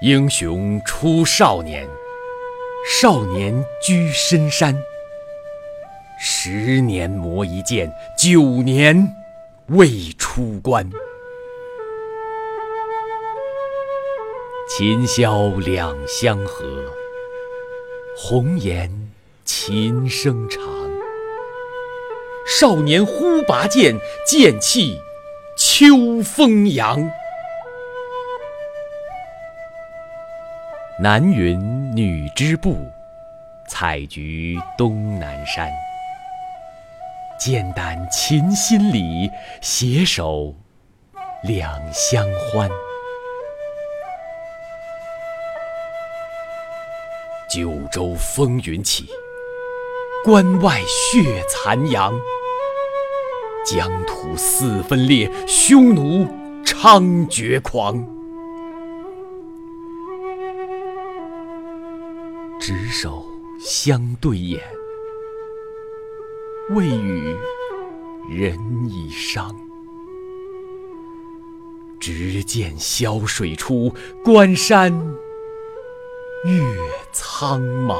英雄出少年，少年居深山。十年磨一剑，九年未出关。琴箫两相和，红颜琴声长。少年忽拔剑，剑气秋风扬。南云女织布，采菊东南山。剑胆琴心里，携手两相欢。九州风云起，关外血残阳。疆土四分裂，匈奴猖獗狂。执手相对眼，未语人已伤。只见潇水出，关山月苍茫。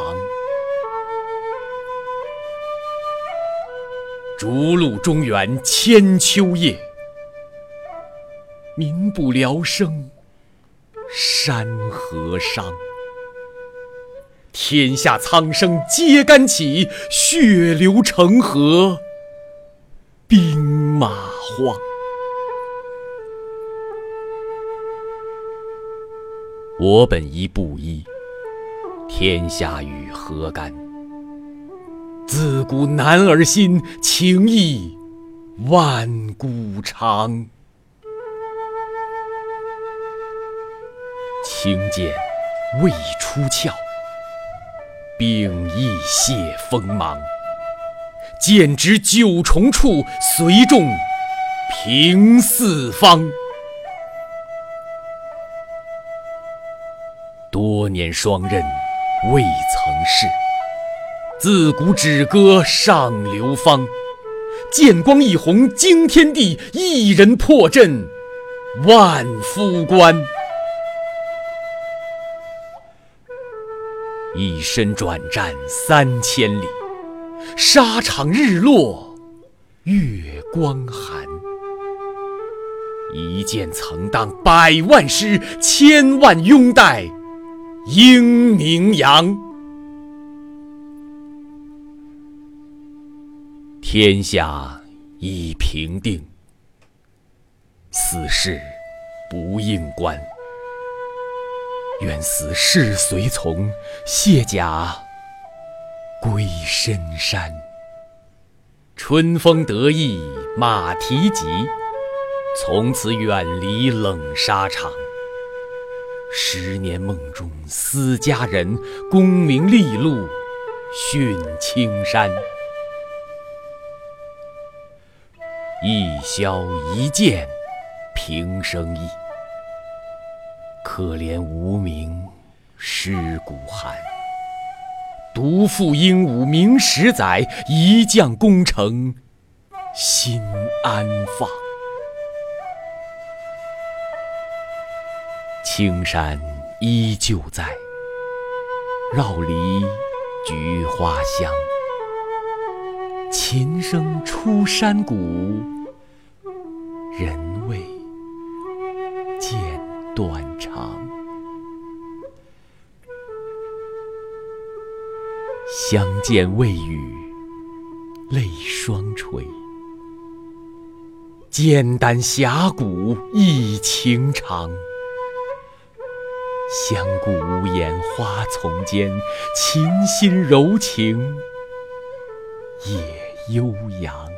逐鹿中原千秋夜，民不聊生，山河伤。天下苍生皆干起，血流成河，兵马荒。我本一布衣，天下与何干？自古男儿心，情义万古长。轻剑未出鞘。并亦泄锋芒，剑指九重处，随众平四方。多年双刃未曾试，自古止戈尚流芳。剑光一红惊天地，一人破阵万夫关。一身转战三千里，沙场日落月光寒。一剑曾当百万师，千万拥戴英名扬。天下已平定，死事不应关。愿死侍随从，卸甲归深山。春风得意马蹄疾，从此远离冷沙场。十年梦中思佳人，功名利禄殉青山。一箫一剑平生意。可怜无名尸骨寒，独负鹦鹉名十载，一将功成心安放。青山依旧在，绕篱菊花香。琴声出山谷，人断肠。相见未语，泪双垂。剑胆侠骨忆情长，相顾无言花丛间，琴心柔情夜悠扬。